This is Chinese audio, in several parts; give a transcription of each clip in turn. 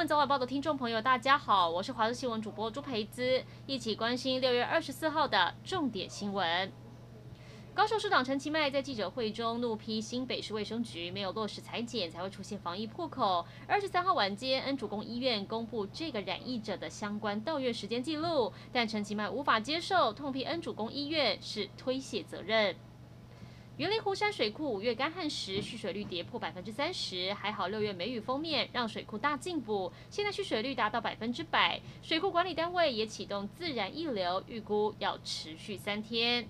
闻早晚报的听众朋友，大家好，我是华视新闻主播朱培姿，一起关心六月二十四号的重点新闻。高雄市长陈其迈在记者会中怒批新北市卫生局没有落实裁剪，才会出现防疫破口。二十三号晚间，恩主公医院公布这个染疫者的相关到院时间记录，但陈其迈无法接受，痛批恩主公医院是推卸责任。云林湖山水库五月干旱时蓄水率跌破百分之三十，还好六月梅雨封面让水库大进步，现在蓄水率达到百分之百。水库管理单位也启动自然溢流，预估要持续三天。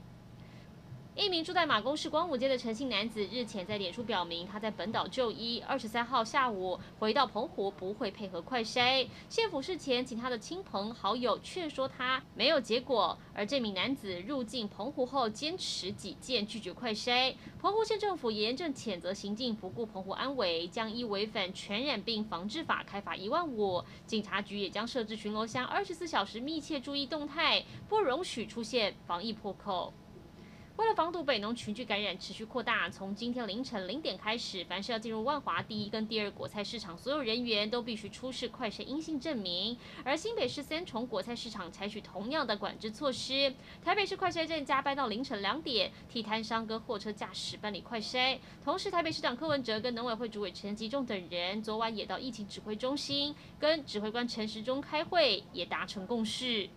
一名住在马公市光武街的陈姓男子日前在脸书表明，他在本岛就医，二十三号下午回到澎湖不会配合快筛。县府事前请他的亲朋好友劝说他，没有结果。而这名男子入境澎湖后坚持己见，拒绝快筛。澎湖县政府严正谴责行径不顾澎湖安危，将依违反传染病防治法开罚一万五。警察局也将设置巡逻箱，二十四小时密切注意动态，不容许出现防疫破口。为了防堵北农群聚感染持续扩大，从今天凌晨零点开始，凡是要进入万华第一跟第二果菜市场，所有人员都必须出示快筛阴性证明。而新北市三重果菜市场采取同样的管制措施。台北市快筛站加班到凌晨两点，替摊商跟货车驾驶办理快筛。同时，台北市长柯文哲跟农委会主委陈吉仲等人昨晚也到疫情指挥中心跟指挥官陈时中开会，也达成共识。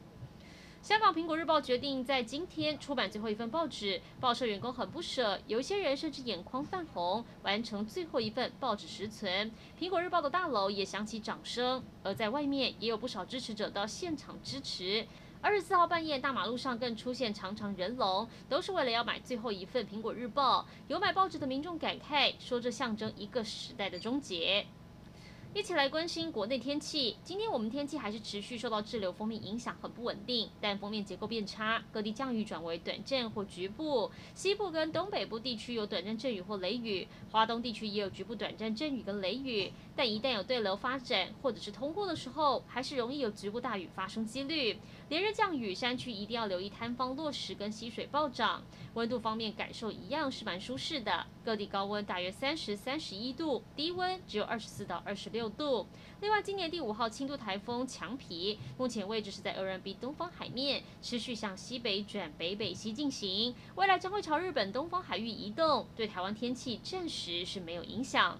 香港《苹果日报》决定在今天出版最后一份报纸，报社员工很不舍，有些人甚至眼眶泛红，完成最后一份报纸实存。《苹果日报》的大楼也响起掌声，而在外面也有不少支持者到现场支持。二十四号半夜，大马路上更出现长长人龙，都是为了要买最后一份《苹果日报》。有买报纸的民众感慨说：“这象征一个时代的终结。”一起来关心国内天气。今天我们天气还是持续受到滞留锋面影响，很不稳定。但锋面结构变差，各地降雨转为短暂或局部。西部跟东北部地区有短暂阵雨或雷雨，华东地区也有局部短暂阵雨跟雷雨。但一旦有对流发展或者是通过的时候，还是容易有局部大雨发生几率。连日降雨，山区一定要留意塌方落石跟溪水暴涨。温度方面，感受一样是蛮舒适的，各地高温大约三十、三十一度，低温只有二十四到二十六度。另外，今年第五号轻度台风强皮，目前位置是在鹅銮鼻东方海面，持续向西北转北北西进行，未来将会朝日本东方海域移动，对台湾天气暂时是没有影响。